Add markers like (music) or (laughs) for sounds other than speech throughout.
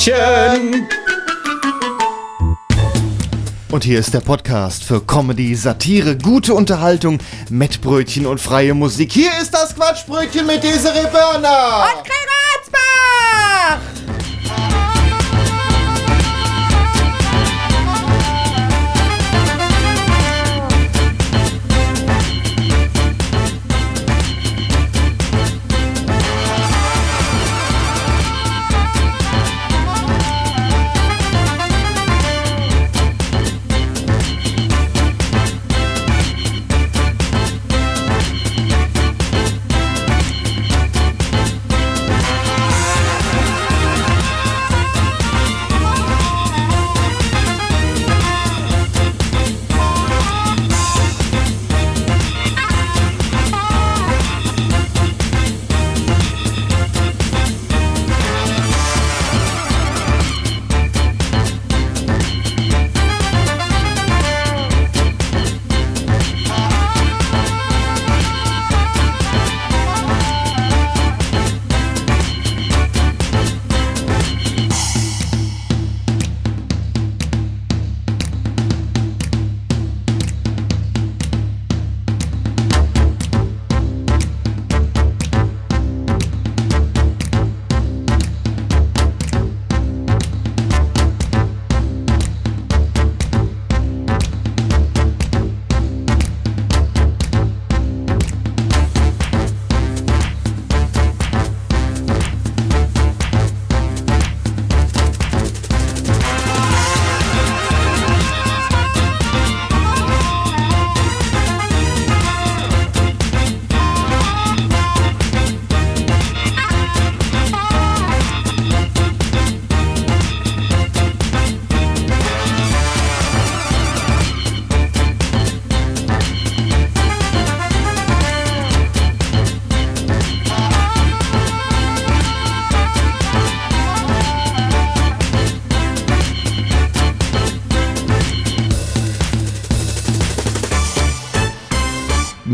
Quatschbrötchen. Und hier ist der Podcast für Comedy, Satire, gute Unterhaltung, Mettbrötchen und freie Musik. Hier ist das Quatschbrötchen mit Desiree Börner. Und Gregor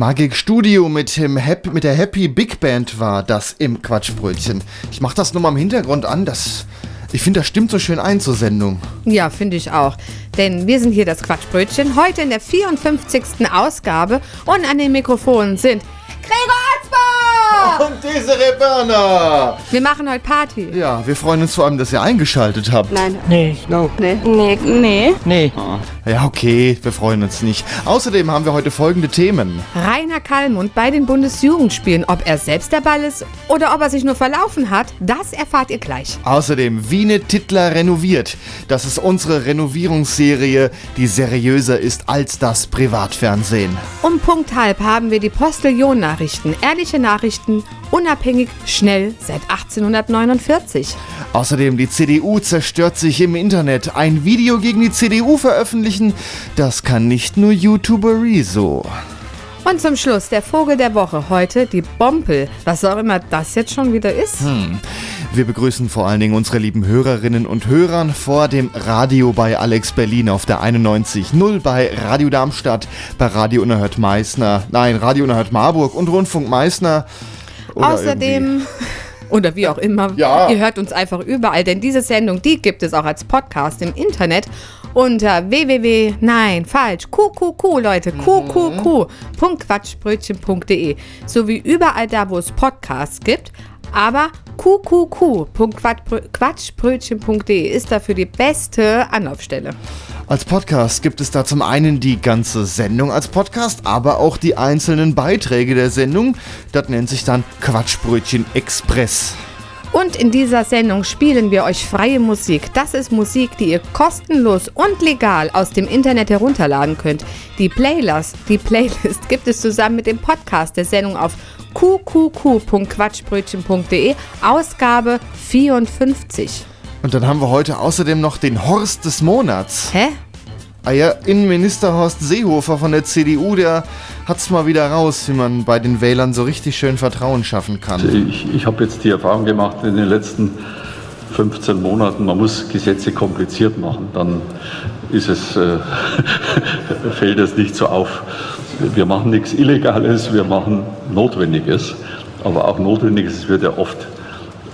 Magic Studio mit, dem Happy, mit der Happy Big Band war das im Quatschbrötchen. Ich mach das nur mal im Hintergrund an, das... Ich finde, das stimmt so schön ein zur Sendung. Ja, finde ich auch. Denn wir sind hier das Quatschbrötchen, heute in der 54. Ausgabe und an den Mikrofonen sind Gregor (laughs) Und Desiree Börner! Wir machen heute Party. Ja, wir freuen uns vor allem, dass ihr eingeschaltet habt. Nein. Nee, no. Nee. Nee. Nee. Nee. Ja, okay, wir freuen uns nicht. Außerdem haben wir heute folgende Themen. Rainer Kallmund bei den Bundesjugendspielen. Ob er selbst der Ball ist oder ob er sich nur verlaufen hat, das erfahrt ihr gleich. Außerdem Wiene Tittler renoviert. Das ist unsere Renovierungsserie, die seriöser ist als das Privatfernsehen. Um Punkt halb haben wir die Postillon-Nachrichten. Ehrliche Nachrichten, unabhängig, schnell, seit 1849. Außerdem die CDU zerstört sich im Internet. Ein Video gegen die CDU veröffentlichen, das kann nicht nur YouTuber Rezo. Und zum Schluss der Vogel der Woche. Heute die Bompel. Was auch immer das jetzt schon wieder ist. Wir begrüßen vor allen Dingen unsere lieben Hörerinnen und Hörer vor dem Radio bei Alex Berlin auf der 91.0 bei Radio Darmstadt, bei Radio Unerhört Meißner, nein, Radio Unerhört Marburg und Rundfunk Meißner. Oder irgendwie- Außerdem. (laughs) Oder wie auch immer. Ja. Ihr hört uns einfach überall, denn diese Sendung, die gibt es auch als Podcast im Internet unter www. Nein, falsch. QQQ, Leute. QQQ.quatschbrötchen.de. Sowie überall da, wo es Podcasts gibt. Aber QQQ.quatschbrötchen.de ist dafür die beste Anlaufstelle. Als Podcast gibt es da zum einen die ganze Sendung als Podcast, aber auch die einzelnen Beiträge der Sendung. Das nennt sich dann Quatschbrötchen Express. Und in dieser Sendung spielen wir euch freie Musik. Das ist Musik, die ihr kostenlos und legal aus dem Internet herunterladen könnt. Die Playlist, die Playlist (laughs) gibt es zusammen mit dem Podcast der Sendung auf qqq.quatschbrötchen.de, Ausgabe 54. Und dann haben wir heute außerdem noch den Horst des Monats. Hä? Ah ja, Innenminister Horst Seehofer von der CDU, der hat's mal wieder raus, wie man bei den Wählern so richtig schön Vertrauen schaffen kann. Ich, ich habe jetzt die Erfahrung gemacht in den letzten 15 Monaten, man muss Gesetze kompliziert machen, dann ist es, äh, (laughs) fällt es nicht so auf. Wir machen nichts Illegales, wir machen Notwendiges, aber auch Notwendiges wird ja oft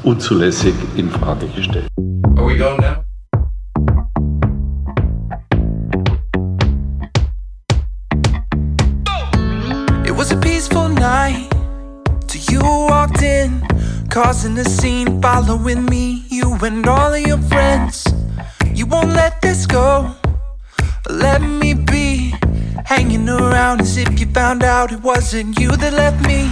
unzulässig in Frage gestellt. Oh we go now? Causing a scene, following me, you and all of your friends. You won't let this go, let me be. Hanging around as if you found out it wasn't you that left me.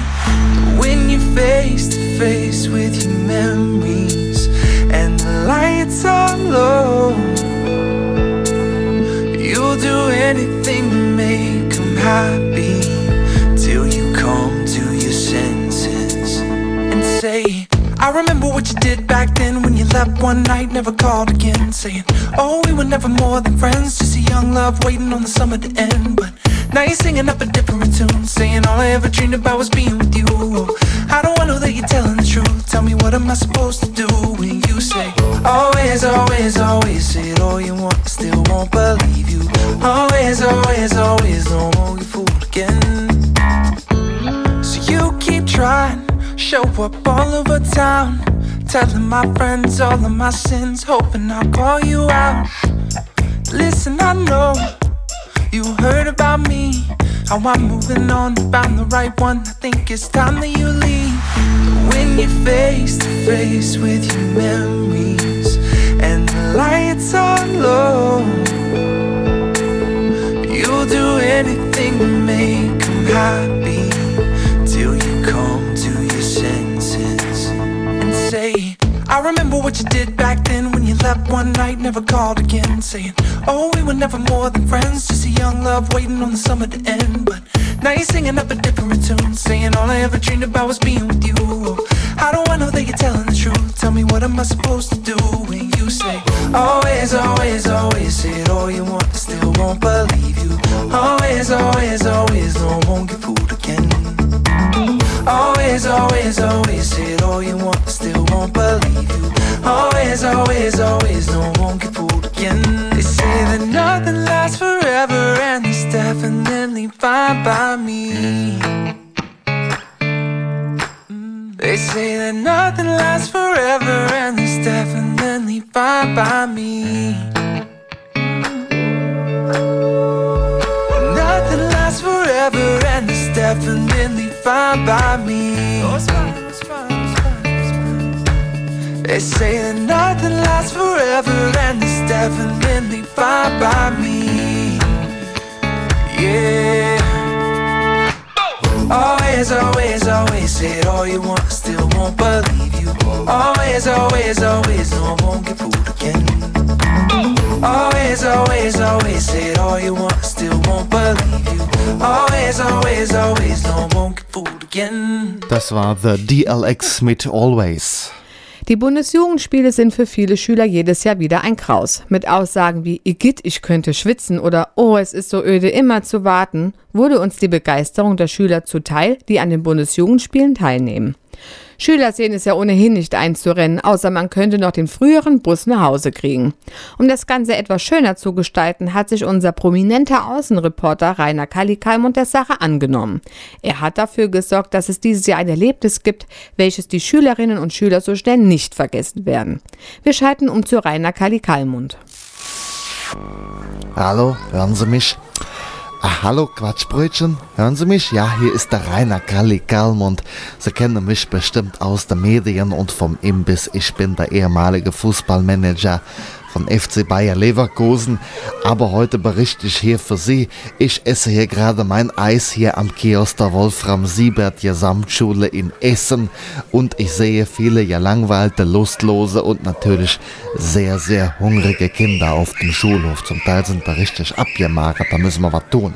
When you're face to face with your memories and the lights are low, you'll do anything to make them happy say, I remember what you did back then when you left one night, never called again. Saying, Oh, we were never more than friends, just a young love waiting on the summer to end. But now you're singing up a different tune, saying all I ever dreamed about was being with you. I do I know that you're telling the truth? Tell me what am I supposed to do when you say, Always, always, always say all you want, I still won't believe you. Always, always, always, no show up all over town, telling my friends all of my sins, hoping I'll call you out. Listen, I know you heard about me, how I'm moving on, found the right one. I think it's time that you leave. When you're face to face with your memories and the lights are low. You'll do anything to make them happy I remember what you did back then when you left one night, never called again. Saying, Oh, we were never more than friends, just a young love waiting on the summer to end. But now you're singing up a different tune, saying all I ever dreamed about was being with you. How do I know that you're telling the truth? Tell me what am I supposed to do when you say, Always, always, always say it all you want, I still won't believe you. Always, always, always, no, won't get fooled again. Always, always, always say all you want, still won't believe you. Always, always, always, no, won't get fooled again. They say that nothing lasts forever, and it's definitely fine by me. They say that nothing lasts forever, and it's definitely fine by me. Nothing lasts forever, and it's definitely fine by me. Oh, it's fine, it's fine, it's fine. They say that nothing lasts forever, and it's definitely fine by me. Yeah. Always, always, always say all you want, I still won't believe you. Always, always, always, no, I won't get fooled again. Always, always, always say all you want, I still won't believe you. Always, always, always, no, I won't get fooled again. Das war The DLX mit Always. Die Bundesjugendspiele sind für viele Schüler jedes Jahr wieder ein Kraus. Mit Aussagen wie Igitt, ich könnte schwitzen oder Oh, es ist so öde, immer zu warten, wurde uns die Begeisterung der Schüler zuteil, die an den Bundesjugendspielen teilnehmen. Schüler sehen es ja ohnehin nicht einzurennen, außer man könnte noch den früheren Bus nach Hause kriegen. Um das Ganze etwas schöner zu gestalten, hat sich unser prominenter Außenreporter Rainer Kallikalmund der Sache angenommen. Er hat dafür gesorgt, dass es dieses Jahr ein Erlebnis gibt, welches die Schülerinnen und Schüler so schnell nicht vergessen werden. Wir schalten um zu Rainer Kallikalmund. Hallo, hören Sie mich? Ah, hallo, Quatschbrötchen, hören Sie mich? Ja, hier ist der Rainer Galli Kalmund. Sie kennen mich bestimmt aus den Medien und vom Imbiss. Ich bin der ehemalige Fußballmanager von FC Bayer Leverkusen. Aber heute berichte ich hier für Sie. Ich esse hier gerade mein Eis hier am Kiosk der Wolfram Siebert Gesamtschule in Essen. Und ich sehe viele gelangweilte, lustlose und natürlich sehr, sehr hungrige Kinder auf dem Schulhof. Zum Teil sind da richtig abgemagert, da müssen wir was tun.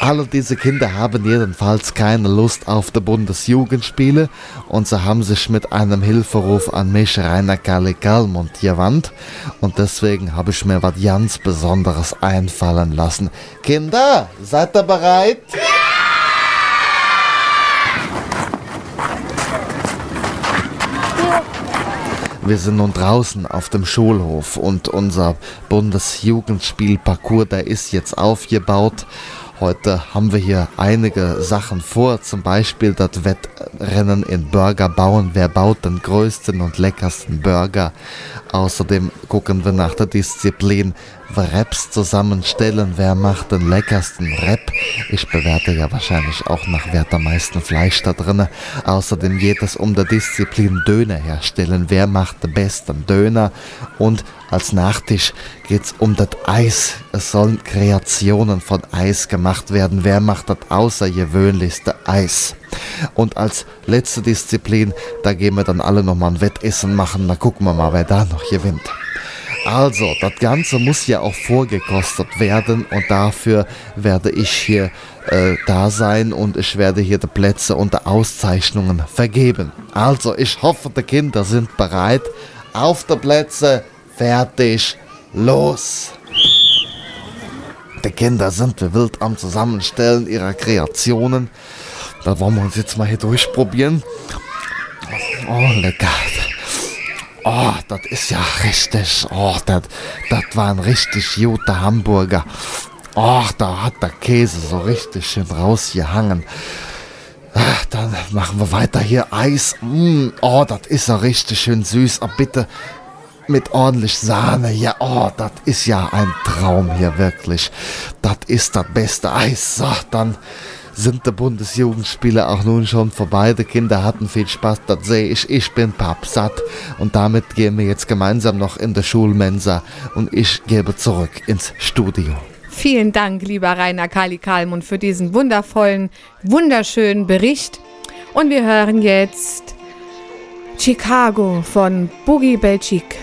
Alle diese Kinder haben jedenfalls keine Lust auf die Bundesjugendspiele und sie haben sich mit einem Hilferuf an mich, Rainer Kalle Kalmund, gewandt und deswegen habe ich mir was ganz Besonderes einfallen lassen. Kinder, seid ihr bereit? Wir sind nun draußen auf dem Schulhof und unser Bundesjugendspielparcours, der ist jetzt aufgebaut. Heute haben wir hier einige Sachen vor, zum Beispiel das Wettrennen in Burger bauen. Wer baut den größten und leckersten Burger? Außerdem gucken wir nach der Disziplin Raps zusammenstellen. Wer macht den leckersten Rap? Ich bewerte ja wahrscheinlich auch nach wer am meisten Fleisch da drinne. Außerdem geht es um die Disziplin Döner herstellen. Wer macht den besten Döner? Und als Nachtisch geht's um das Eis. Es sollen Kreationen von Eis gemacht werden. Wer macht das außergewöhnlichste Eis? Und als letzte Disziplin, da gehen wir dann alle nochmal ein Wettessen machen. Da gucken wir mal, wer da noch gewinnt. Also, das Ganze muss ja auch vorgekostet werden und dafür werde ich hier äh, da sein und ich werde hier die Plätze und die Auszeichnungen vergeben. Also, ich hoffe, die Kinder sind bereit. Auf die Plätze, fertig, los! Die Kinder sind wie wild am Zusammenstellen ihrer Kreationen. Da wollen wir uns jetzt mal hier durchprobieren. Oh, lecker. Oh, das ist ja richtig. Oh, das war ein richtig guter Hamburger. Oh, da hat der Käse so richtig schön rausgehangen. Ach, dann machen wir weiter hier Eis. Mm, oh, das ist ja richtig schön süß. Aber bitte mit ordentlich Sahne. Ja, oh, das ist ja ein Traum hier wirklich. Das ist das beste Eis. So, dann sind die Bundesjugendspiele auch nun schon vorbei. Die Kinder hatten viel Spaß, das sehe ich. Ich bin pappsatt und damit gehen wir jetzt gemeinsam noch in der Schulmensa und ich gebe zurück ins Studio. Vielen Dank, lieber Rainer Kali Kalmund, für diesen wundervollen, wunderschönen Bericht. Und wir hören jetzt Chicago von Boogie Belchik.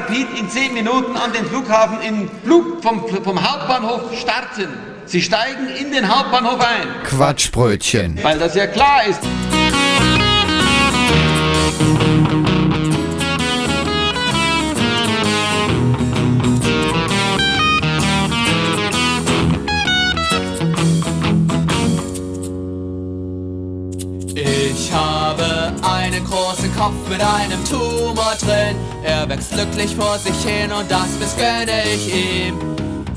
Transrapid in 10 Minuten an den Flughafen in Flug vom, vom Hauptbahnhof starten. Sie steigen in den Hauptbahnhof ein, Quatschbrötchen. weil das ja klar ist. Kopf mit einem Tumor drin. Er wächst glücklich vor sich hin und das missgönne ich ihm.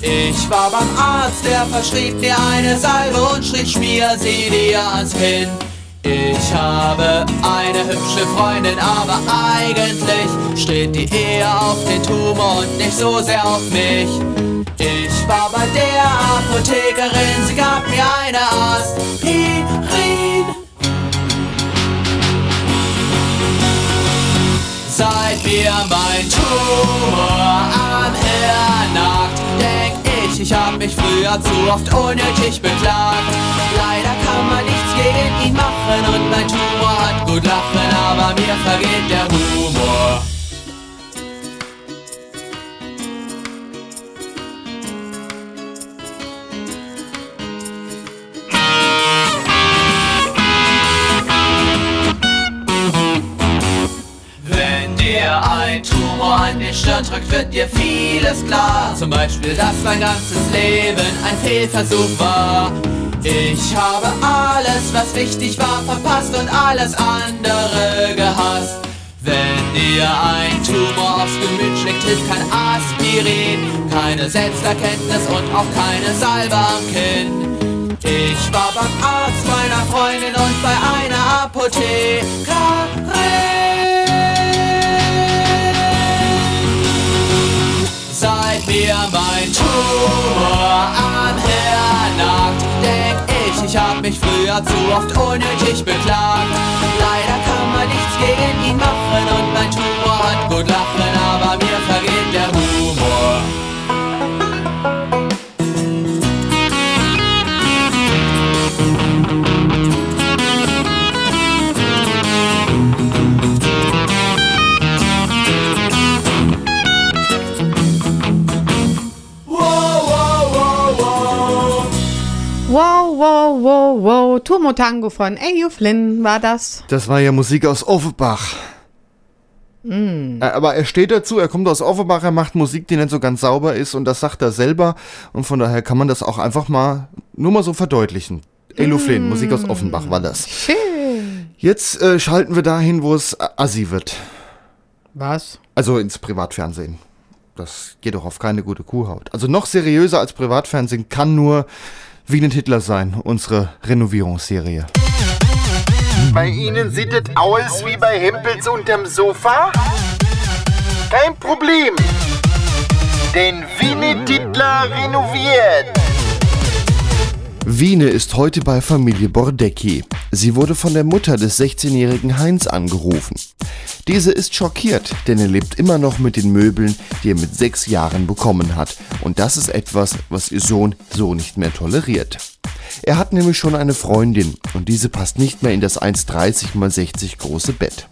Ich war beim Arzt, der verschrieb mir eine Salbe und schrieb, schmier sie dir ans Kinn. Ich habe eine hübsche Freundin, aber eigentlich steht die eher auf den Tumor und nicht so sehr auf mich. Ich war bei der Apothekerin, sie gab mir eine Aspirin. Mir mein Tumor am Hirn nagt, denk ich, ich hab mich früher zu oft unnötig beklagt. Leider kann man nichts gegen ihn machen und mein Tumor hat gut lachen, aber mir vergeht der Humor. Stirn drückt, wird dir vieles klar. Zum Beispiel, dass mein ganzes Leben ein Fehlversuch war. Ich habe alles, was wichtig war, verpasst und alles andere gehasst. Wenn dir ein Tumor aufs Gemüt schlägt, hilft kein Aspirin, keine Selbsterkenntnis und auch keine Salbe am Kinn. Ich war beim Arzt meiner Freundin und bei einer Apothekerin. Mir mein Tumor am Hirn nagt, denk ich, ich hab mich früher zu oft unnötig beklagt. Leider kann man nichts gegen ihn machen und mein Tumor hat gut lachen, aber mir vergeht der Humor. Wow, wow. Turmo Tango von Ayo Flynn war das. Das war ja Musik aus Offenbach. Äh, Aber er steht dazu, er kommt aus Offenbach, er macht Musik, die nicht so ganz sauber ist und das sagt er selber. Und von daher kann man das auch einfach mal nur mal so verdeutlichen. Elo Flynn, Musik aus Offenbach war das. Schön. Jetzt äh, schalten wir dahin, wo es assi wird. Was? Also ins Privatfernsehen. Das geht doch auf keine gute Kuhhaut. Also noch seriöser als Privatfernsehen kann nur Wien und Hitler sein, unsere Renovierungsserie. Bei Ihnen sieht es aus wie bei Hempels unterm Sofa? Kein Problem. Denn Wiener Titler renoviert. Wiene ist heute bei Familie Bordecki. Sie wurde von der Mutter des 16-jährigen Heinz angerufen. Diese ist schockiert, denn er lebt immer noch mit den Möbeln, die er mit sechs Jahren bekommen hat. Und das ist etwas, was ihr Sohn so nicht mehr toleriert. Er hat nämlich schon eine Freundin und diese passt nicht mehr in das 1,30 x 60 große Bett.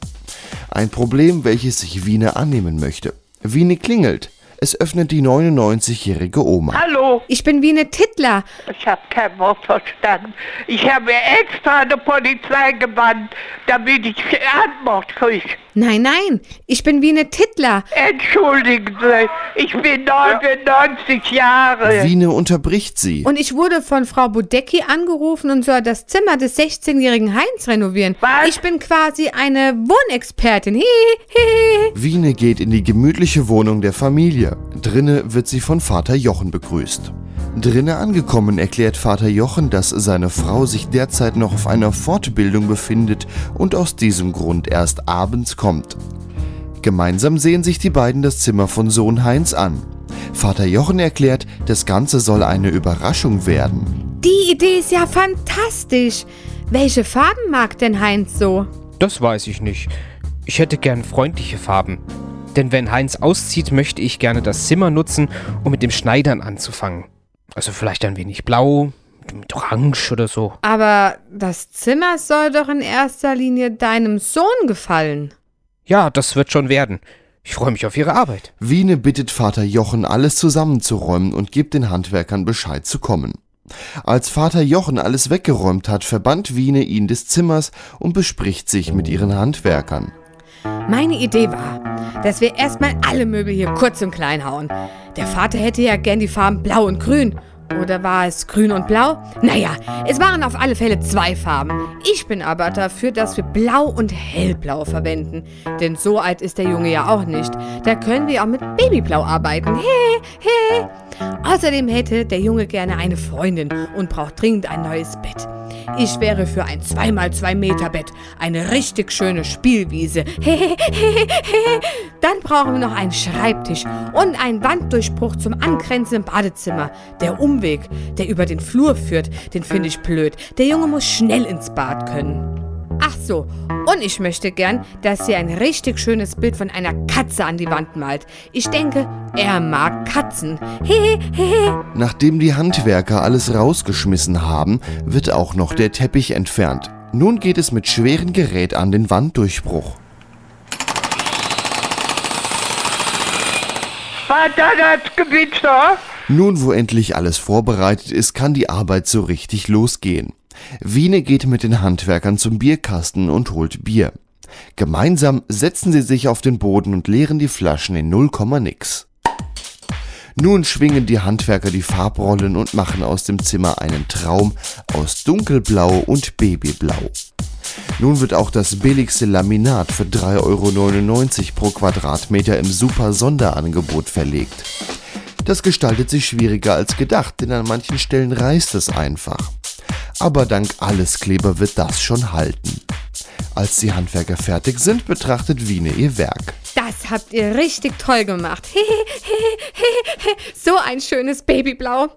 Ein Problem, welches sich Wiene annehmen möchte. Wiene klingelt. Es öffnet die 99-jährige Oma. Hallo, Ich bin wie eine Tittler. ich habe kein Wort verstanden. Ich habe extra eine Polizei gebannt, damit ich Antwort kriege. Nein, nein, ich bin wie eine Tittler. Entschuldigen Sie, ich bin 99 Jahre. Wiene unterbricht sie. Und ich wurde von Frau Budecki angerufen und soll das Zimmer des 16-jährigen Heinz renovieren. Was? Ich bin quasi eine Wohnexpertin. Hihihi. Wiene geht in die gemütliche Wohnung der Familie. Drinne wird sie von Vater Jochen begrüßt. Drinne angekommen erklärt Vater Jochen, dass seine Frau sich derzeit noch auf einer Fortbildung befindet und aus diesem Grund erst abends kommt. Gemeinsam sehen sich die beiden das Zimmer von Sohn Heinz an. Vater Jochen erklärt, das Ganze soll eine Überraschung werden. Die Idee ist ja fantastisch. Welche Farben mag denn Heinz so? Das weiß ich nicht. Ich hätte gern freundliche Farben. Denn wenn Heinz auszieht, möchte ich gerne das Zimmer nutzen, um mit dem Schneidern anzufangen. Also vielleicht ein wenig blau, mit orange oder so. Aber das Zimmer soll doch in erster Linie deinem Sohn gefallen. Ja, das wird schon werden. Ich freue mich auf Ihre Arbeit. Wiene bittet Vater Jochen, alles zusammenzuräumen und gibt den Handwerkern Bescheid zu kommen. Als Vater Jochen alles weggeräumt hat, verbannt Wiene ihn des Zimmers und bespricht sich mit ihren Handwerkern. Meine Idee war, dass wir erstmal alle Möbel hier kurz und klein hauen. Der Vater hätte ja gern die Farben blau und grün. Oder war es grün und blau? Naja, es waren auf alle Fälle zwei Farben. Ich bin aber dafür, dass wir blau und hellblau verwenden. Denn so alt ist der Junge ja auch nicht. Da können wir auch mit Babyblau arbeiten. He, he. Außerdem hätte der Junge gerne eine Freundin und braucht dringend ein neues Bett. Ich wäre für ein 2x2 Meter Bett, eine richtig schöne Spielwiese. Dann brauchen wir noch einen Schreibtisch und einen Wanddurchbruch zum angrenzenden Badezimmer. Der Umweg, der über den Flur führt, den finde ich blöd. Der Junge muss schnell ins Bad können. Ach so, und ich möchte gern, dass sie ein richtig schönes Bild von einer Katze an die Wand malt. Ich denke, er mag Katzen. Hehehe. Nachdem die Handwerker alles rausgeschmissen haben, wird auch noch der Teppich entfernt. Nun geht es mit schwerem Gerät an den Wanddurchbruch. Vater, das Gewitter. Nun, wo endlich alles vorbereitet ist, kann die Arbeit so richtig losgehen. Wiene geht mit den Handwerkern zum Bierkasten und holt Bier. Gemeinsam setzen sie sich auf den Boden und leeren die Flaschen in 0, nix. Nun schwingen die Handwerker die Farbrollen und machen aus dem Zimmer einen Traum aus dunkelblau und babyblau. Nun wird auch das billigste Laminat für 3,99 Euro pro Quadratmeter im super Sonderangebot verlegt. Das gestaltet sich schwieriger als gedacht, denn an manchen Stellen reißt es einfach. Aber dank Alleskleber wird das schon halten. Als die Handwerker fertig sind, betrachtet Wiene ihr Werk. Das habt ihr richtig toll gemacht. (laughs) so ein schönes Babyblau.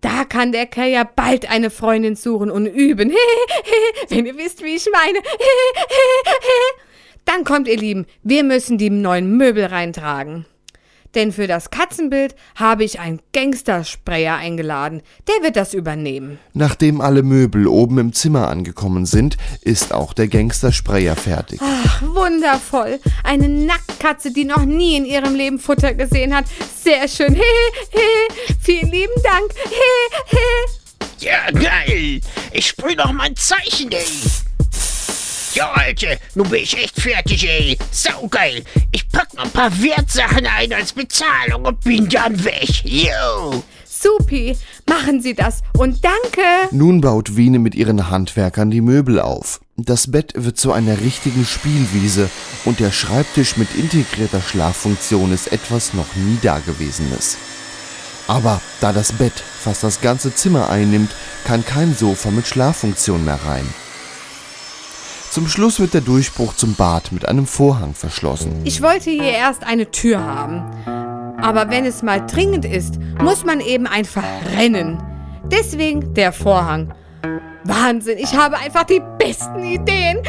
Da kann der Kerl ja bald eine Freundin suchen und üben. (laughs) Wenn ihr wisst, wie ich meine. (laughs) Dann kommt, ihr Lieben, wir müssen die neuen Möbel reintragen. Denn für das Katzenbild habe ich einen Gangstersprayer eingeladen. Der wird das übernehmen. Nachdem alle Möbel oben im Zimmer angekommen sind, ist auch der Gangstersprayer fertig. Ach, wundervoll. Eine Nacktkatze, die noch nie in ihrem Leben Futter gesehen hat. Sehr schön. Vielen lieben Dank. Ja, geil. Ich sprühe noch mein Zeichen, ey. Ja, Alter, nun bin ich echt fertig, ey. Saugeil. Ich pack noch ein paar Wertsachen ein als Bezahlung und bin dann weg. Yo. Supi, machen Sie das und danke. Nun baut Wiene mit ihren Handwerkern die Möbel auf. Das Bett wird zu einer richtigen Spielwiese und der Schreibtisch mit integrierter Schlaffunktion ist etwas noch nie Dagewesenes. Aber da das Bett fast das ganze Zimmer einnimmt, kann kein Sofa mit Schlaffunktion mehr rein. Zum Schluss wird der Durchbruch zum Bad mit einem Vorhang verschlossen. Ich wollte hier erst eine Tür haben. Aber wenn es mal dringend ist, muss man eben einfach rennen. Deswegen der Vorhang. Wahnsinn, ich habe einfach die besten Ideen. (laughs)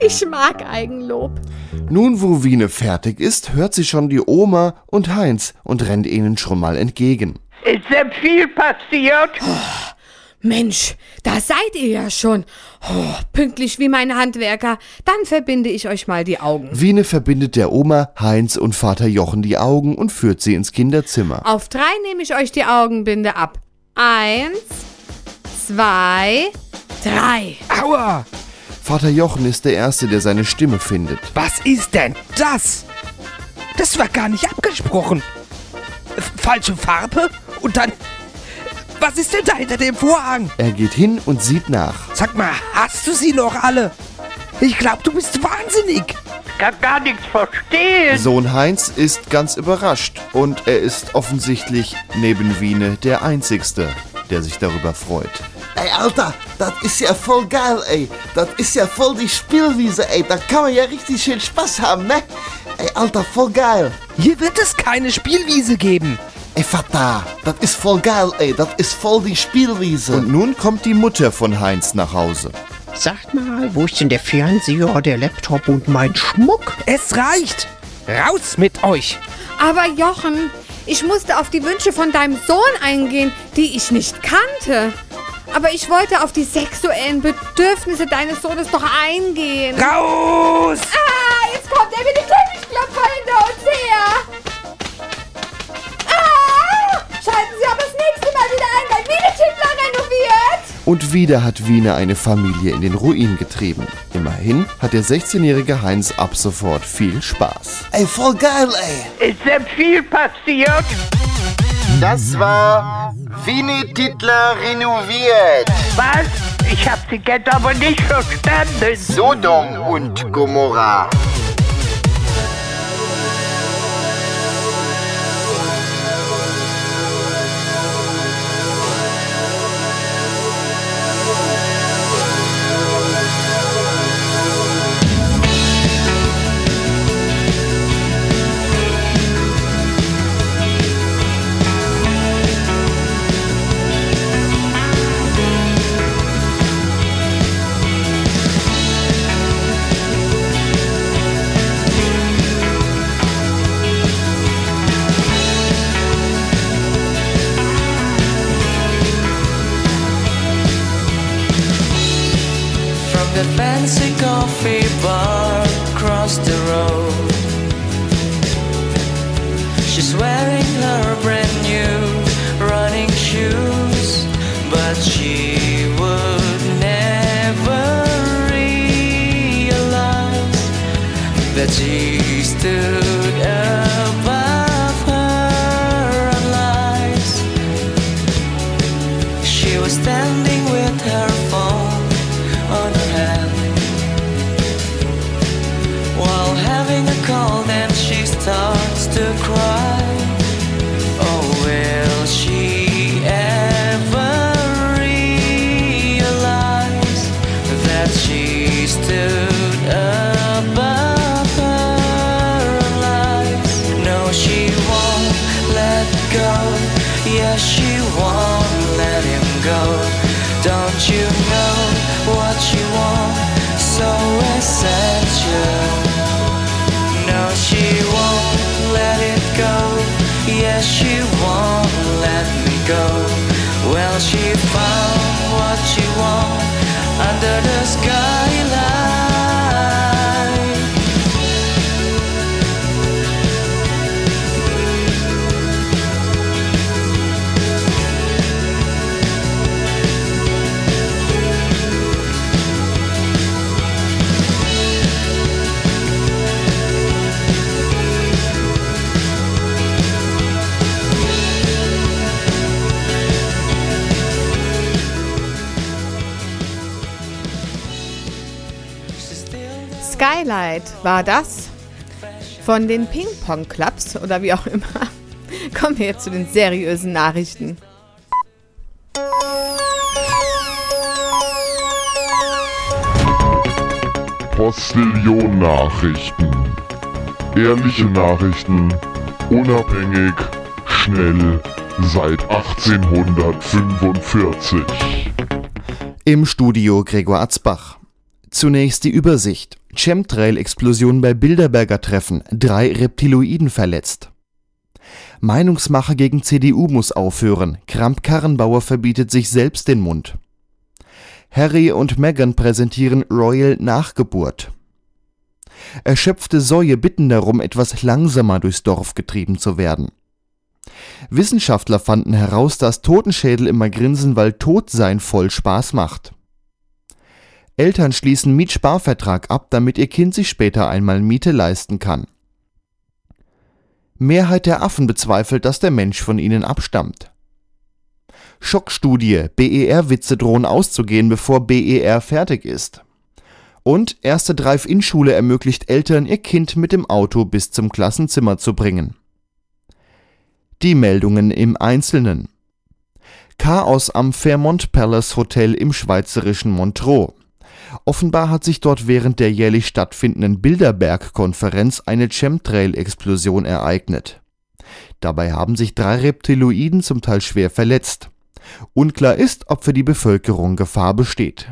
Ich mag Eigenlob. Nun, wo Wiene fertig ist, hört sie schon die Oma und Heinz und rennt ihnen schon mal entgegen. Ist sehr viel passiert. Mensch, da seid ihr ja schon. Oh, pünktlich wie meine Handwerker. Dann verbinde ich euch mal die Augen. Wiene verbindet der Oma, Heinz und Vater Jochen die Augen und führt sie ins Kinderzimmer. Auf drei nehme ich euch die Augenbinde ab. Eins, zwei, drei. Aua! Vater Jochen ist der Erste, der seine Stimme findet. Was ist denn das? Das war gar nicht abgesprochen. F falsche Farbe? Und dann. Was ist denn da hinter dem Vorhang? Er geht hin und sieht nach. Sag mal, hast du sie noch alle? Ich glaube, du bist wahnsinnig. Kann gar nichts verstehen. Sohn Heinz ist ganz überrascht und er ist offensichtlich neben Wiene der Einzigste, der sich darüber freut. Ey, Alter, das ist ja voll geil, ey. Das ist ja voll die Spielwiese, ey. Da kann man ja richtig schön Spaß haben, ne? Ey, Alter, voll geil. Hier wird es keine Spielwiese geben. Ey, Vater, das ist voll geil, ey. Das ist voll die Spielwiese. Und nun kommt die Mutter von Heinz nach Hause. Sagt mal, wo ist denn der Fernseher, der Laptop und mein Schmuck? Es reicht. Raus mit euch. Aber Jochen, ich musste auf die Wünsche von deinem Sohn eingehen, die ich nicht kannte. Aber ich wollte auf die sexuellen Bedürfnisse deines Sohnes doch eingehen. Raus! Ah, jetzt kommt er mit dem Teppichklopfer hinter uns her. Mal wieder ein, weil Wiener Tippler renoviert. Und wieder hat Wiener eine Familie in den Ruin getrieben. Immerhin hat der 16-jährige Heinz ab sofort viel Spaß. Ey, voll geil, ey. Ist denn viel passiert? Das war Winnie Titler renoviert. Was? Ich hab Sie jetzt aber nicht verstanden. Sodom und Gomorra. Coffee bar across the road. She's wearing her brand new running shoes, but she would never realize that she stood war das von den Ping-Pong-Clubs oder wie auch immer. (laughs) Kommen wir jetzt zu den seriösen Nachrichten. Postillon-Nachrichten. Ehrliche Nachrichten, unabhängig, schnell, seit 1845. Im Studio Gregor Atzbach. Zunächst die Übersicht. Chemtrail-Explosion bei Bilderberger Treffen. Drei Reptiloiden verletzt. Meinungsmache gegen CDU muss aufhören. Kramp-Karrenbauer verbietet sich selbst den Mund. Harry und Meghan präsentieren Royal Nachgeburt. Erschöpfte Säue bitten darum, etwas langsamer durchs Dorf getrieben zu werden. Wissenschaftler fanden heraus, dass Totenschädel immer grinsen, weil Totsein voll Spaß macht. Eltern schließen Mietsparvertrag ab, damit ihr Kind sich später einmal Miete leisten kann. Mehrheit der Affen bezweifelt, dass der Mensch von ihnen abstammt. Schockstudie: BER-Witze drohen auszugehen, bevor BER fertig ist. Und erste Drive-In-Schule ermöglicht Eltern, ihr Kind mit dem Auto bis zum Klassenzimmer zu bringen. Die Meldungen im Einzelnen. Chaos am Fairmont Palace Hotel im schweizerischen Montreux. Offenbar hat sich dort während der jährlich stattfindenden Bilderberg-Konferenz eine Chemtrail-Explosion ereignet. Dabei haben sich drei Reptiloiden zum Teil schwer verletzt. Unklar ist, ob für die Bevölkerung Gefahr besteht.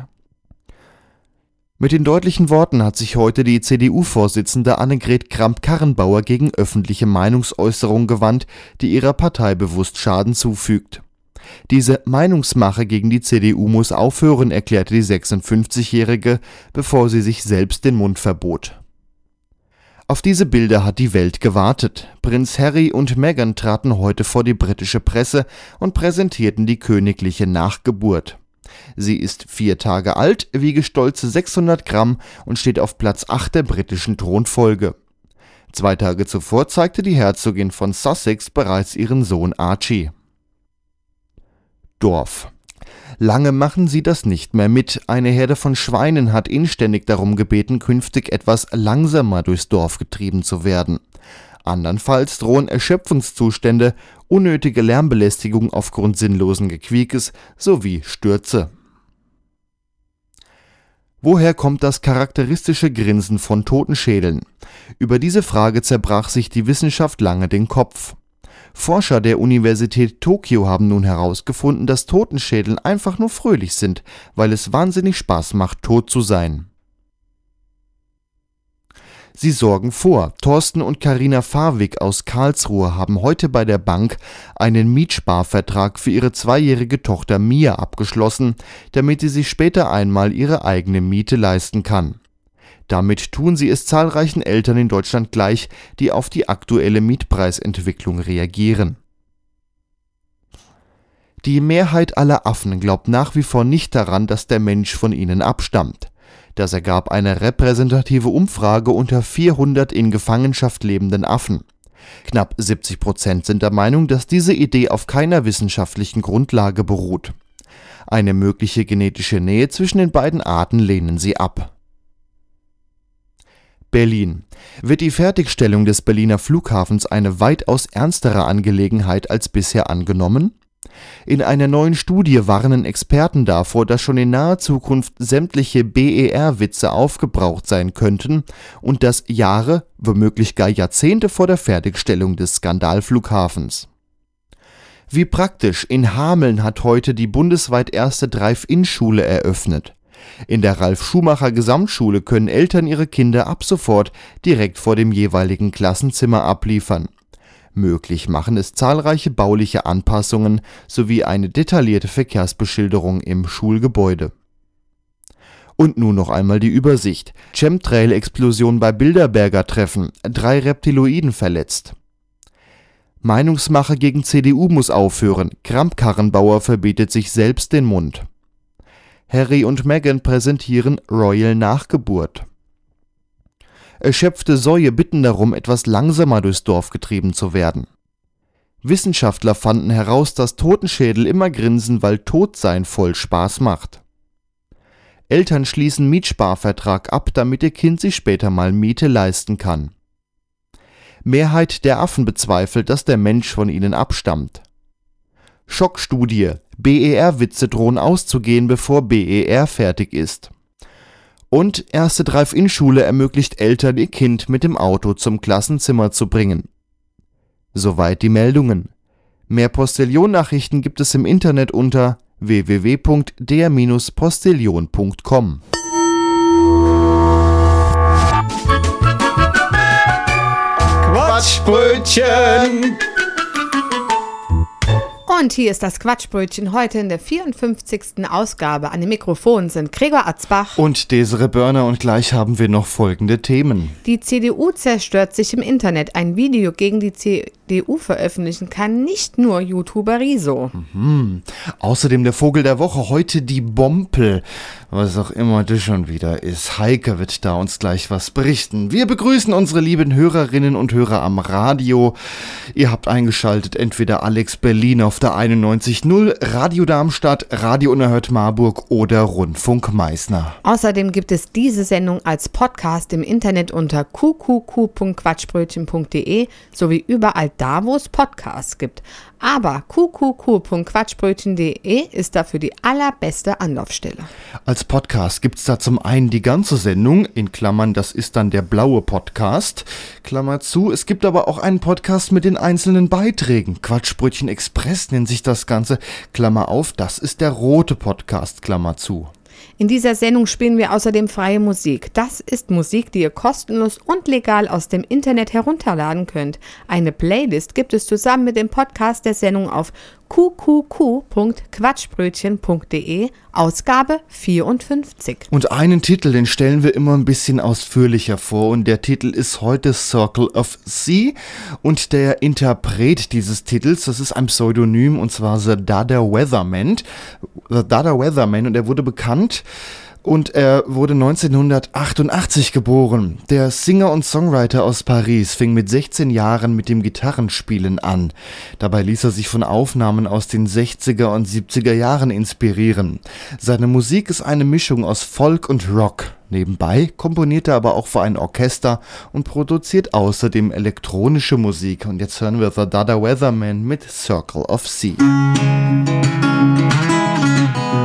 Mit den deutlichen Worten hat sich heute die CDU-Vorsitzende Annegret Kramp-Karrenbauer gegen öffentliche Meinungsäußerungen gewandt, die ihrer Partei bewusst Schaden zufügt. Diese Meinungsmache gegen die CDU muss aufhören, erklärte die 56-Jährige, bevor sie sich selbst den Mund verbot. Auf diese Bilder hat die Welt gewartet. Prinz Harry und Meghan traten heute vor die britische Presse und präsentierten die königliche Nachgeburt. Sie ist vier Tage alt, wiege stolze 600 Gramm und steht auf Platz 8 der britischen Thronfolge. Zwei Tage zuvor zeigte die Herzogin von Sussex bereits ihren Sohn Archie. Dorf. Lange machen sie das nicht mehr mit. Eine Herde von Schweinen hat inständig darum gebeten, künftig etwas langsamer durchs Dorf getrieben zu werden. Andernfalls drohen Erschöpfungszustände, unnötige Lärmbelästigung aufgrund sinnlosen Gequiekes sowie Stürze. Woher kommt das charakteristische Grinsen von Totenschädeln? Über diese Frage zerbrach sich die Wissenschaft lange den Kopf. Forscher der Universität Tokio haben nun herausgefunden, dass Totenschädel einfach nur fröhlich sind, weil es wahnsinnig Spaß macht, tot zu sein. Sie sorgen vor. Thorsten und Karina Farwig aus Karlsruhe haben heute bei der Bank einen Mietsparvertrag für ihre zweijährige Tochter Mia abgeschlossen, damit sie sich später einmal ihre eigene Miete leisten kann. Damit tun sie es zahlreichen Eltern in Deutschland gleich, die auf die aktuelle Mietpreisentwicklung reagieren. Die Mehrheit aller Affen glaubt nach wie vor nicht daran, dass der Mensch von ihnen abstammt. Das ergab eine repräsentative Umfrage unter 400 in Gefangenschaft lebenden Affen. Knapp 70 Prozent sind der Meinung, dass diese Idee auf keiner wissenschaftlichen Grundlage beruht. Eine mögliche genetische Nähe zwischen den beiden Arten lehnen sie ab. Berlin. Wird die Fertigstellung des Berliner Flughafens eine weitaus ernstere Angelegenheit als bisher angenommen? In einer neuen Studie warnen Experten davor, dass schon in naher Zukunft sämtliche BER-Witze aufgebraucht sein könnten und das Jahre, womöglich gar Jahrzehnte vor der Fertigstellung des Skandalflughafens. Wie praktisch, in Hameln hat heute die bundesweit erste Drive-In-Schule eröffnet. In der Ralf Schumacher Gesamtschule können Eltern ihre Kinder ab sofort direkt vor dem jeweiligen Klassenzimmer abliefern Möglich machen es zahlreiche bauliche Anpassungen sowie eine detaillierte Verkehrsbeschilderung im Schulgebäude. Und nun noch einmal die Übersicht. Chemtrail-Explosion bei Bilderberger Treffen. Drei Reptiloiden verletzt. Meinungsmache gegen CDU muss aufhören. Kramp-Karrenbauer verbietet sich selbst den Mund. Harry und Meghan präsentieren Royal Nachgeburt. Erschöpfte Säue bitten darum, etwas langsamer durchs Dorf getrieben zu werden. Wissenschaftler fanden heraus, dass Totenschädel immer grinsen, weil Totsein voll Spaß macht. Eltern schließen Mietsparvertrag ab, damit ihr Kind sich später mal Miete leisten kann. Mehrheit der Affen bezweifelt, dass der Mensch von ihnen abstammt. Schockstudie. BER-Witze drohen auszugehen, bevor BER fertig ist. Und erste Drive-In-Schule ermöglicht Eltern, ihr Kind mit dem Auto zum Klassenzimmer zu bringen. Soweit die Meldungen. Mehr Postillon-Nachrichten gibt es im Internet unter www.der-postillon.com. Quatschbrötchen! Und hier ist das Quatschbrötchen heute in der 54. Ausgabe. An dem Mikrofon sind Gregor Atzbach und Desire Börner und gleich haben wir noch folgende Themen. Die CDU zerstört sich im Internet. Ein Video gegen die CDU veröffentlichen kann nicht nur YouTuber Riso. Mhm. Außerdem der Vogel der Woche, heute die Bompel. Was auch immer das schon wieder ist. Heike wird da uns gleich was berichten. Wir begrüßen unsere lieben Hörerinnen und Hörer am Radio. Ihr habt eingeschaltet entweder Alex Berlin auf der 91.0, Radio Darmstadt, Radio Unerhört Marburg oder Rundfunk Meißner. Außerdem gibt es diese Sendung als Podcast im Internet unter qqq.quatschbrötchen.de sowie überall da, wo es Podcasts gibt. Aber qqq.quatschbrötchen.de ist dafür die allerbeste Anlaufstelle. Als Podcast gibt es da zum einen die ganze Sendung, in Klammern, das ist dann der blaue Podcast, Klammer zu. Es gibt aber auch einen Podcast mit den einzelnen Beiträgen. Quatschbrötchen Express nennt sich das Ganze, Klammer auf, das ist der rote Podcast, Klammer zu. In dieser Sendung spielen wir außerdem freie Musik. Das ist Musik, die ihr kostenlos und legal aus dem Internet herunterladen könnt. Eine Playlist gibt es zusammen mit dem Podcast der Sendung auf qqq.quatschbrötchen.de, Ausgabe 54. Und einen Titel, den stellen wir immer ein bisschen ausführlicher vor und der Titel ist heute Circle of Sea und der Interpret dieses Titels, das ist ein Pseudonym und zwar The Dada Weatherman. The Dada Weatherman und er wurde bekannt und er wurde 1988 geboren. Der Singer und Songwriter aus Paris fing mit 16 Jahren mit dem Gitarrenspielen an. Dabei ließ er sich von Aufnahmen aus den 60er und 70er Jahren inspirieren. Seine Musik ist eine Mischung aus Folk und Rock. Nebenbei komponiert er aber auch für ein Orchester und produziert außerdem elektronische Musik. Und jetzt hören wir The Dada Weatherman mit Circle of Sea. The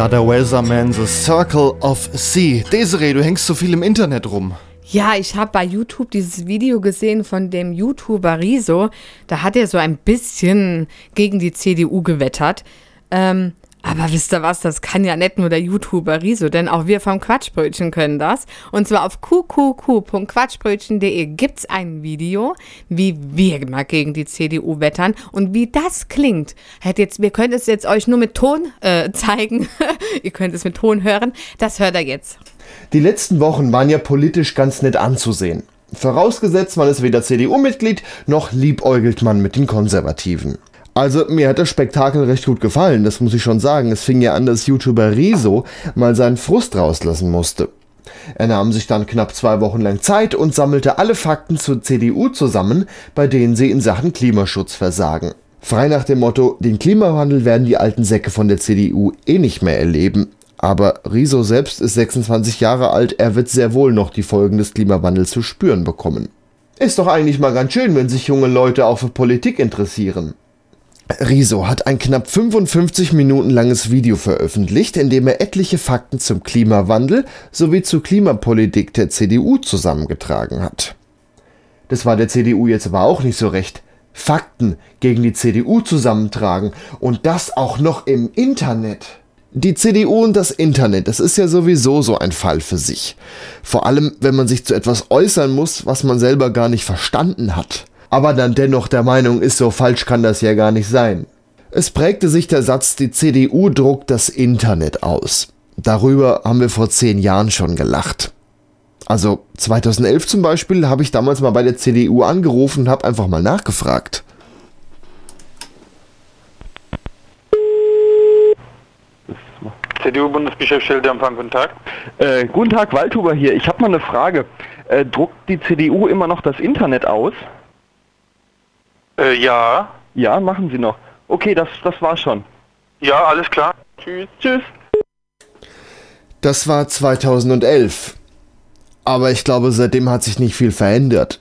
Dada Weatherman, The Circle of Sea. Desiree, du hängst so viel im Internet rum. Ja, ich habe bei YouTube dieses Video gesehen von dem YouTuber Riso. Da hat er so ein bisschen gegen die CDU gewettert. Ähm, aber wisst ihr was, das kann ja nicht nur der YouTuber Riso, denn auch wir vom Quatschbrötchen können das. Und zwar auf qqq.quatschbrötchen.de gibt's ein Video, wie wir mal gegen die CDU wettern und wie das klingt. Hat jetzt, wir können es jetzt euch nur mit Ton äh, (laughs) zeigen. Ihr könnt es mit Ton hören. Das hört er jetzt. Die letzten Wochen waren ja politisch ganz nett anzusehen. Vorausgesetzt, man ist weder CDU-Mitglied, noch liebäugelt man mit den Konservativen. Also mir hat das Spektakel recht gut gefallen, das muss ich schon sagen. Es fing ja an, dass YouTuber Rezo mal seinen Frust rauslassen musste. Er nahm sich dann knapp zwei Wochen lang Zeit und sammelte alle Fakten zur CDU zusammen, bei denen sie in Sachen Klimaschutz versagen. Frei nach dem Motto, den Klimawandel werden die alten Säcke von der CDU eh nicht mehr erleben. Aber Riso selbst ist 26 Jahre alt, er wird sehr wohl noch die Folgen des Klimawandels zu spüren bekommen. Ist doch eigentlich mal ganz schön, wenn sich junge Leute auch für Politik interessieren. Riso hat ein knapp 55 Minuten langes Video veröffentlicht, in dem er etliche Fakten zum Klimawandel sowie zur Klimapolitik der CDU zusammengetragen hat. Das war der CDU jetzt aber auch nicht so recht. Fakten gegen die CDU zusammentragen und das auch noch im Internet. Die CDU und das Internet, das ist ja sowieso so ein Fall für sich. Vor allem, wenn man sich zu etwas äußern muss, was man selber gar nicht verstanden hat. Aber dann dennoch der Meinung ist, so falsch kann das ja gar nicht sein. Es prägte sich der Satz, die CDU druckt das Internet aus. Darüber haben wir vor zehn Jahren schon gelacht. Also 2011 zum Beispiel habe ich damals mal bei der CDU angerufen und habe einfach mal nachgefragt. CDU-Bundesgeschäftsstelle Empfang, guten Tag. Äh, guten Tag, Waldhuber hier. Ich habe mal eine Frage. Äh, druckt die CDU immer noch das Internet aus? Äh, ja. Ja, machen sie noch. Okay, das, das war's schon. Ja, alles klar. Tschüss. Tschüss. Das war 2011. Aber ich glaube, seitdem hat sich nicht viel verändert.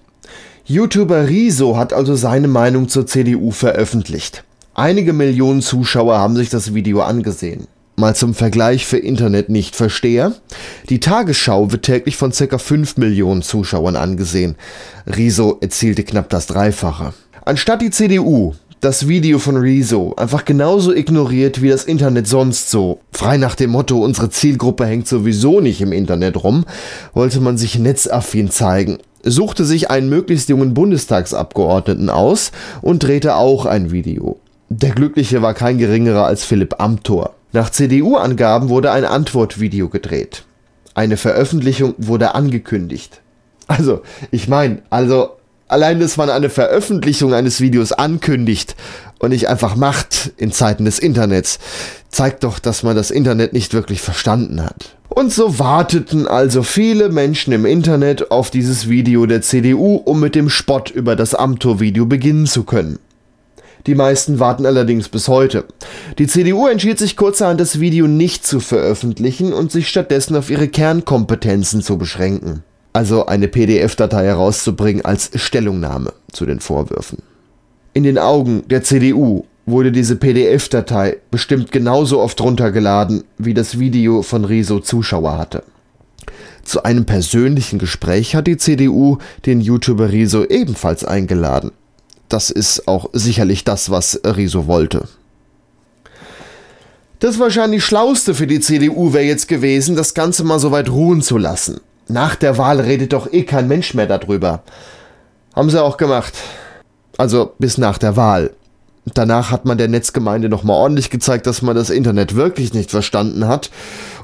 YouTuber Riso hat also seine Meinung zur CDU veröffentlicht. Einige Millionen Zuschauer haben sich das Video angesehen. Mal zum Vergleich für Internet-Nicht-Versteher. Die Tagesschau wird täglich von ca. 5 Millionen Zuschauern angesehen. Riso erzielte knapp das Dreifache. Anstatt die CDU das Video von Rezo einfach genauso ignoriert wie das Internet sonst so, frei nach dem Motto, unsere Zielgruppe hängt sowieso nicht im Internet rum, wollte man sich netzaffin zeigen, suchte sich einen möglichst jungen Bundestagsabgeordneten aus und drehte auch ein Video. Der Glückliche war kein geringerer als Philipp Amthor. Nach CDU-Angaben wurde ein Antwortvideo gedreht. Eine Veröffentlichung wurde angekündigt. Also, ich meine, also allein, dass man eine Veröffentlichung eines Videos ankündigt und nicht einfach macht in Zeiten des Internets, zeigt doch, dass man das Internet nicht wirklich verstanden hat. Und so warteten also viele Menschen im Internet auf dieses Video der CDU, um mit dem Spott über das Amtor-Video beginnen zu können. Die meisten warten allerdings bis heute. Die CDU entschied sich kurzerhand, das Video nicht zu veröffentlichen und sich stattdessen auf ihre Kernkompetenzen zu beschränken. Also eine PDF-Datei herauszubringen als Stellungnahme zu den Vorwürfen. In den Augen der CDU wurde diese PDF-Datei bestimmt genauso oft runtergeladen, wie das Video von Riso Zuschauer hatte. Zu einem persönlichen Gespräch hat die CDU den YouTuber Riso ebenfalls eingeladen. Das ist auch sicherlich das, was Riso wollte. Das wahrscheinlich Schlauste für die CDU wäre jetzt gewesen, das Ganze mal so weit ruhen zu lassen. Nach der Wahl redet doch eh kein Mensch mehr darüber. Haben sie auch gemacht. Also bis nach der Wahl. Danach hat man der Netzgemeinde nochmal ordentlich gezeigt, dass man das Internet wirklich nicht verstanden hat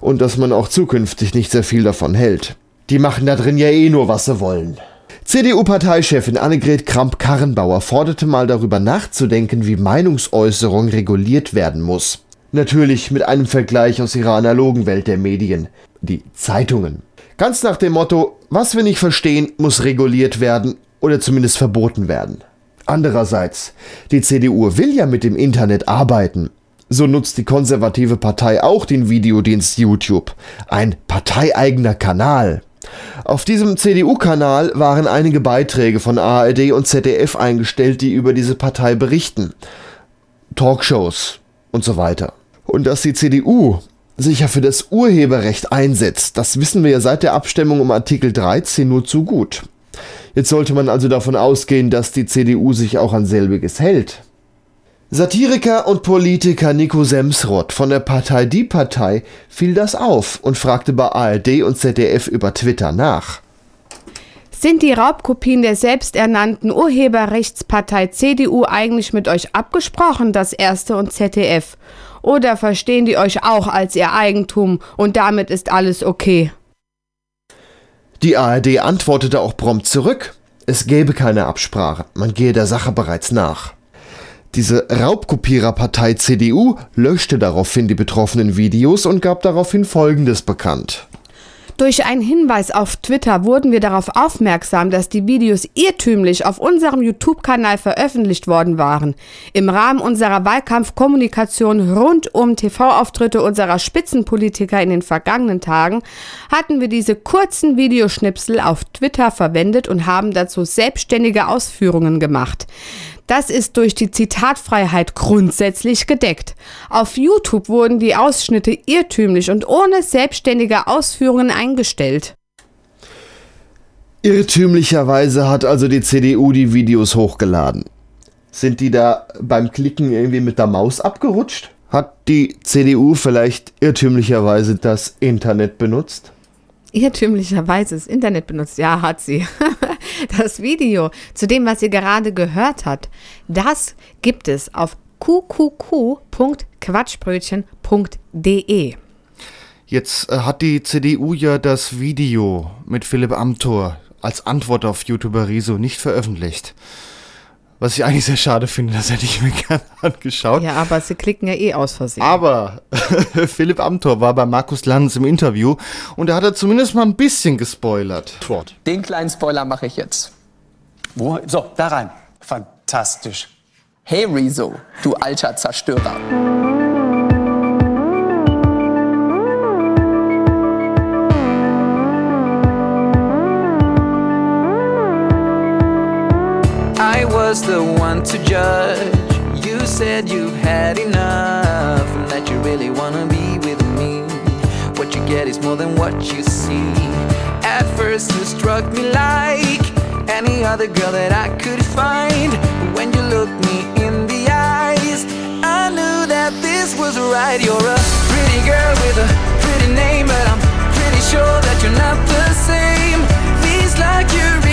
und dass man auch zukünftig nicht sehr viel davon hält. Die machen da drin ja eh nur, was sie wollen. CDU-Parteichefin Annegret Kramp-Karrenbauer forderte mal darüber nachzudenken, wie Meinungsäußerung reguliert werden muss. Natürlich mit einem Vergleich aus ihrer analogen Welt der Medien, die Zeitungen. Ganz nach dem Motto, was wir nicht verstehen, muss reguliert werden oder zumindest verboten werden. Andererseits, die CDU will ja mit dem Internet arbeiten. So nutzt die konservative Partei auch den Videodienst YouTube, ein parteieigener Kanal. Auf diesem CDU-Kanal waren einige Beiträge von ARD und ZDF eingestellt, die über diese Partei berichten. Talkshows und so weiter. Und dass die CDU sich ja für das Urheberrecht einsetzt, das wissen wir ja seit der Abstimmung um Artikel 13 nur zu gut. Jetzt sollte man also davon ausgehen, dass die CDU sich auch an selbiges hält. Satiriker und Politiker Nico Semsrott von der Partei Die Partei fiel das auf und fragte bei ARD und ZDF über Twitter nach. Sind die Raubkopien der selbsternannten Urheberrechtspartei CDU eigentlich mit euch abgesprochen, das Erste und ZDF? Oder verstehen die euch auch als ihr Eigentum und damit ist alles okay? Die ARD antwortete auch prompt zurück. Es gäbe keine Absprache, man gehe der Sache bereits nach. Diese Raubkopiererpartei CDU löschte daraufhin die betroffenen Videos und gab daraufhin Folgendes bekannt. Durch einen Hinweis auf Twitter wurden wir darauf aufmerksam, dass die Videos irrtümlich auf unserem YouTube-Kanal veröffentlicht worden waren. Im Rahmen unserer Wahlkampfkommunikation rund um TV-Auftritte unserer Spitzenpolitiker in den vergangenen Tagen hatten wir diese kurzen Videoschnipsel auf Twitter verwendet und haben dazu selbstständige Ausführungen gemacht. Das ist durch die Zitatfreiheit grundsätzlich gedeckt. Auf YouTube wurden die Ausschnitte irrtümlich und ohne selbstständige Ausführungen eingestellt. Irrtümlicherweise hat also die CDU die Videos hochgeladen. Sind die da beim Klicken irgendwie mit der Maus abgerutscht? Hat die CDU vielleicht irrtümlicherweise das Internet benutzt? irrtümlicherweise das Internet benutzt. Ja, hat sie. (laughs) Das Video zu dem, was ihr gerade gehört habt, das gibt es auf qqq.quatschbrötchen.de. Jetzt äh, hat die CDU ja das Video mit Philipp Amthor als Antwort auf YouTuber Riso nicht veröffentlicht. Was ich eigentlich sehr schade finde, das hätte ich mir (laughs) gerne angeschaut. Ja, aber sie klicken ja eh aus Versehen. Aber (laughs) Philipp Amthor war bei Markus Lanz im Interview und da hat er zumindest mal ein bisschen gespoilert. Den kleinen Spoiler mache ich jetzt. Wo? So, da rein. Fantastisch. Hey Rezo, du alter Zerstörer. I was the one to judge. You said you've had enough and that you really wanna be with me. What you get is more than what you see. At first, you struck me like any other girl that I could find. But when you looked me in the eyes, I knew that this was right. You're a pretty girl with a pretty name, but I'm pretty sure that you're not the same. Feels like you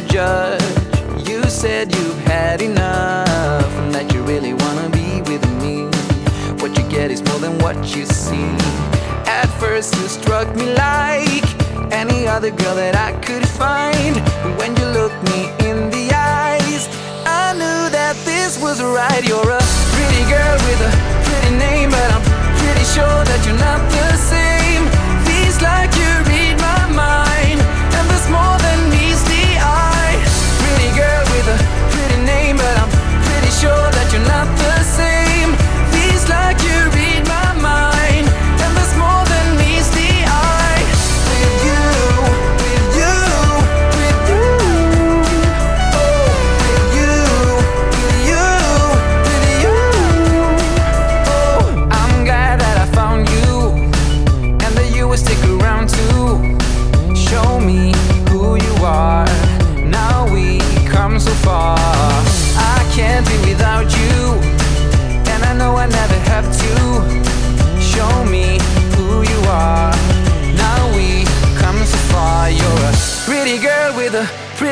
to judge. You said you've had enough and that you really wanna be with me. What you get is more than what you see. At first, you struck me like any other girl that I could find. But when you looked me in the eyes, I knew that this was right. You're a pretty girl with a pretty name, but I'm pretty sure that you're not the same. Feels like you read my mind, and there's more a pretty name, but I'm pretty sure that you're not the same.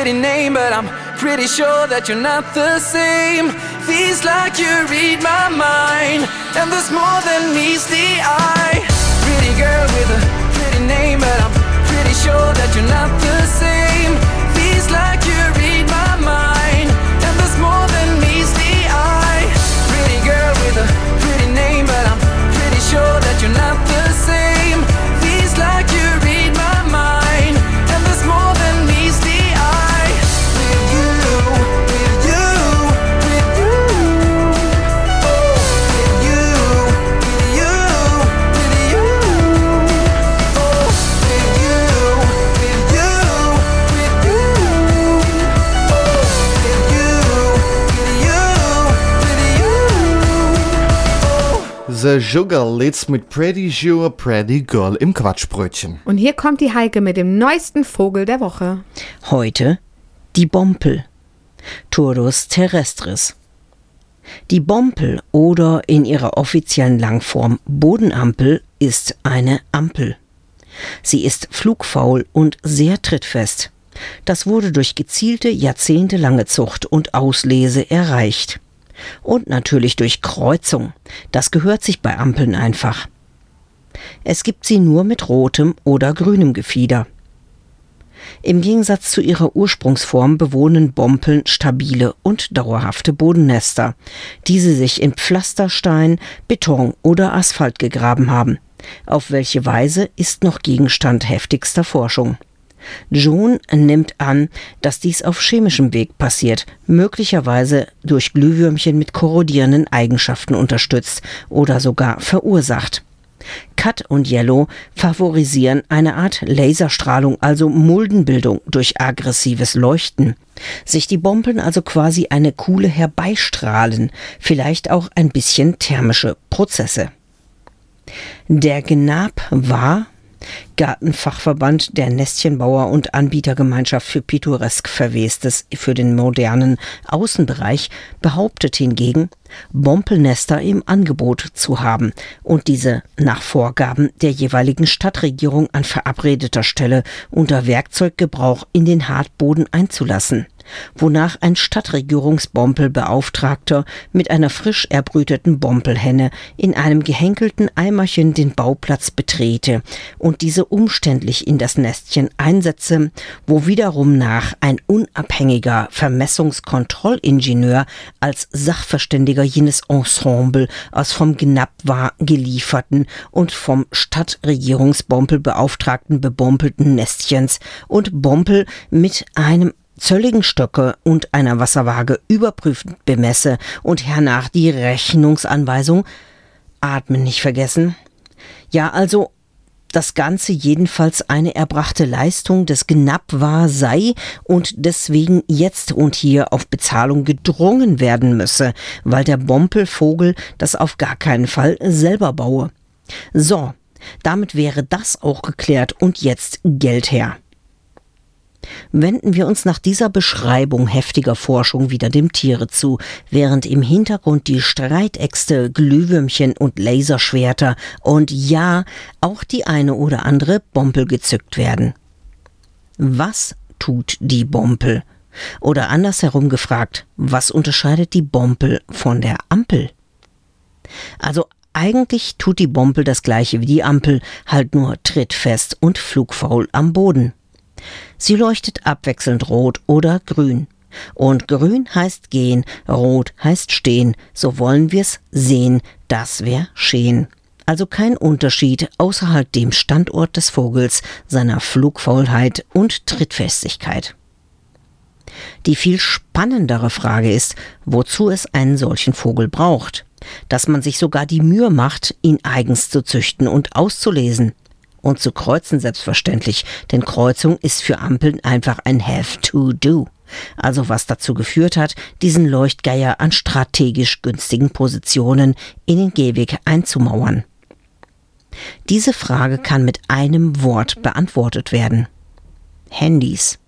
Pretty name, but I'm pretty sure that you're not the same. Feels like you read my mind, and there's more than meets the eye. Pretty girl with a pretty name, but I'm pretty sure that you're not the same. Feels like you read my mind, and there's more than meets the eye. Pretty girl with a pretty name, but I'm pretty sure that you're not with you, with you. The Sugar Lids mit Pretty Sure Pretty Girl im Quatschbrötchen. Und hier kommt die Heike mit dem neuesten Vogel der Woche. Heute die Bompel. Turdus terrestris. Die Bompel oder in ihrer offiziellen Langform Bodenampel ist eine Ampel. Sie ist flugfaul und sehr trittfest. Das wurde durch gezielte jahrzehntelange Zucht und Auslese erreicht. Und natürlich durch Kreuzung. Das gehört sich bei Ampeln einfach. Es gibt sie nur mit rotem oder grünem Gefieder. Im Gegensatz zu ihrer Ursprungsform bewohnen Bompeln stabile und dauerhafte Bodennester, die sie sich in Pflasterstein, Beton oder Asphalt gegraben haben. Auf welche Weise ist noch Gegenstand heftigster Forschung. John nimmt an, dass dies auf chemischem Weg passiert, möglicherweise durch Glühwürmchen mit korrodierenden Eigenschaften unterstützt oder sogar verursacht. Cut und Yellow favorisieren eine Art Laserstrahlung, also Muldenbildung durch aggressives Leuchten. Sich die Bompeln also quasi eine Kuhle herbeistrahlen, vielleicht auch ein bisschen thermische Prozesse. Der Gnab war, Gartenfachverband der Nestchenbauer und Anbietergemeinschaft für pittoresk Verwestes für den modernen Außenbereich behauptet hingegen, Bompelnester im Angebot zu haben und diese nach Vorgaben der jeweiligen Stadtregierung an verabredeter Stelle unter Werkzeuggebrauch in den Hartboden einzulassen wonach ein Stadtregierungsbompelbeauftragter mit einer frisch erbrüteten Bompelhenne in einem gehenkelten Eimerchen den Bauplatz betrete und diese umständlich in das Nestchen einsetze, wo wiederum nach ein unabhängiger Vermessungskontrollingenieur als Sachverständiger jenes Ensemble aus vom Gnapp war gelieferten und vom Stadtregierungsbompelbeauftragten bebompelten Nestchens und Bompel mit einem zölligen Stöcke und einer Wasserwaage überprüfend bemesse und hernach die Rechnungsanweisung Atmen nicht vergessen. Ja, also das Ganze jedenfalls eine erbrachte Leistung des Gnapp war sei und deswegen jetzt und hier auf Bezahlung gedrungen werden müsse, weil der Bompelvogel das auf gar keinen Fall selber baue. So, damit wäre das auch geklärt und jetzt Geld her. Wenden wir uns nach dieser Beschreibung heftiger Forschung wieder dem Tiere zu, während im Hintergrund die Streitäxte, Glühwürmchen und Laserschwerter und ja, auch die eine oder andere Bompel gezückt werden. Was tut die Bompel? Oder andersherum gefragt, was unterscheidet die Bompel von der Ampel? Also eigentlich tut die Bompel das gleiche wie die Ampel, halt nur trittfest und flugfaul am Boden. Sie leuchtet abwechselnd rot oder grün. Und grün heißt gehen, rot heißt stehen. So wollen wir's sehen, das wär schön. Also kein Unterschied außerhalb dem Standort des Vogels, seiner Flugfaulheit und Trittfestigkeit. Die viel spannendere Frage ist, wozu es einen solchen Vogel braucht. Dass man sich sogar die Mühe macht, ihn eigens zu züchten und auszulesen und zu kreuzen selbstverständlich, denn Kreuzung ist für Ampeln einfach ein Have to do. Also was dazu geführt hat, diesen Leuchtgeier an strategisch günstigen Positionen in den Gehweg einzumauern. Diese Frage kann mit einem Wort beantwortet werden. Handys.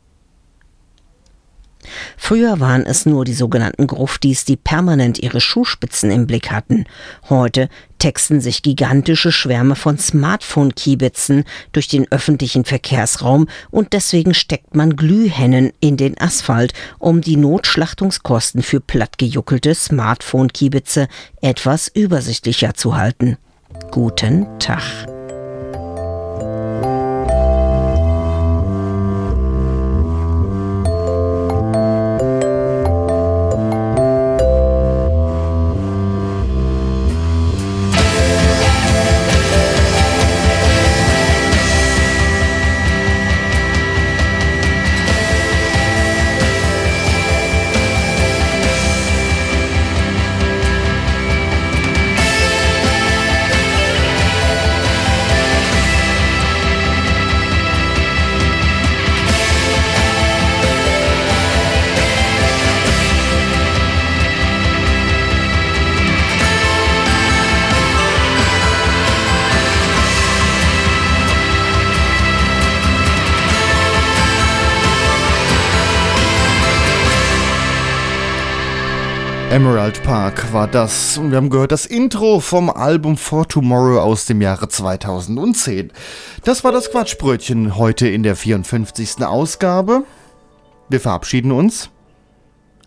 Früher waren es nur die sogenannten Gruftis, die permanent ihre Schuhspitzen im Blick hatten. Heute texten sich gigantische Schwärme von Smartphone-Kiebitzen durch den öffentlichen Verkehrsraum und deswegen steckt man Glühhennen in den Asphalt, um die Notschlachtungskosten für plattgejuckelte Smartphone-Kiebitze etwas übersichtlicher zu halten. Guten Tag. Emerald Park war das und wir haben gehört das Intro vom Album For Tomorrow aus dem Jahre 2010. Das war das Quatschbrötchen heute in der 54. Ausgabe. Wir verabschieden uns.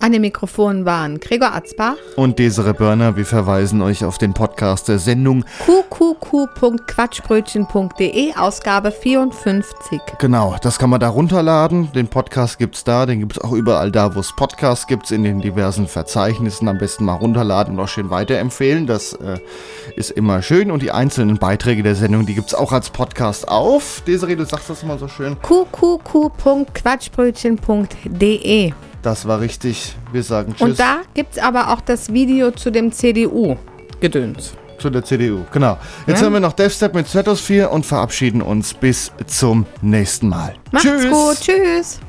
An den Mikrofonen waren Gregor Atzbach, Und Desiree Börner, wir verweisen euch auf den Podcast der Sendung. qqq.quatschbrötchen.de, Ausgabe 54. Genau, das kann man da runterladen. Den Podcast gibt's da, den gibt's auch überall da, wo es Podcasts gibt, in den diversen Verzeichnissen. Am besten mal runterladen und auch schön weiterempfehlen. Das äh, ist immer schön. Und die einzelnen Beiträge der Sendung, die gibt's auch als Podcast auf. Desiree, du sagst das immer so schön. qqq.quatschbrötchen.de. Das war richtig. Wir sagen Tschüss. Und da gibt es aber auch das Video zu dem CDU-Gedöns. Zu der CDU, genau. Jetzt Ja. hören wir noch Devstep mit Stratosphere und verabschieden uns bis zum nächsten Mal. Macht's Tschüss. gut, tschüss.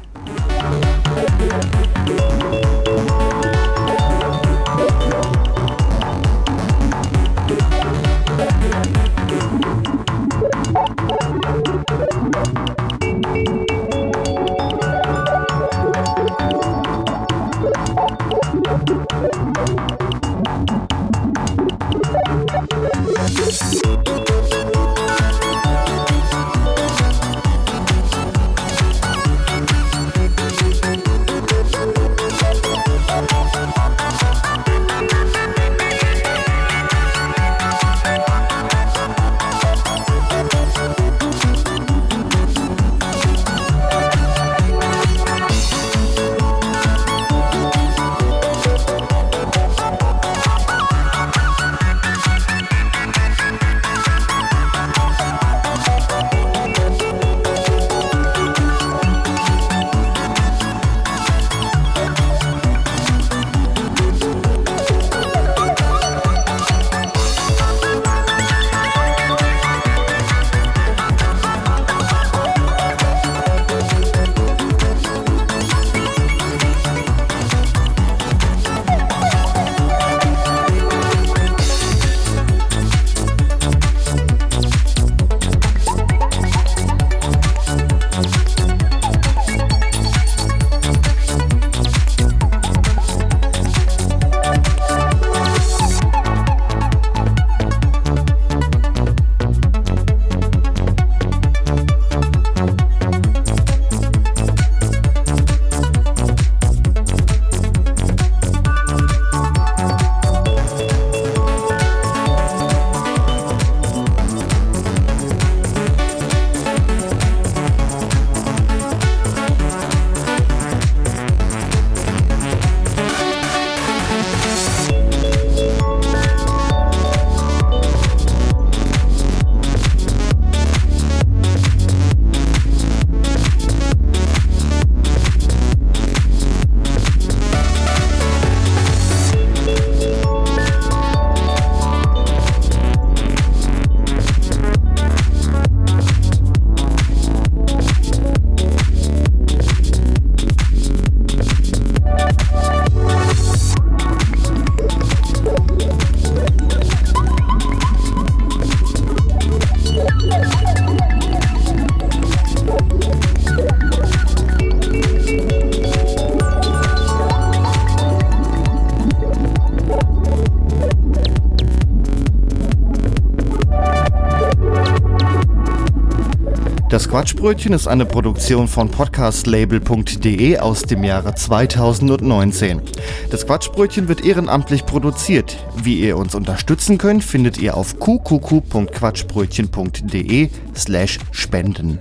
Quatschbrötchen ist eine Produktion von podcastlabel.de aus dem Jahre 2019. Das Quatschbrötchen wird ehrenamtlich produziert. Wie ihr uns unterstützen könnt, findet ihr auf qqq.quatschbrötchen.de slash spenden.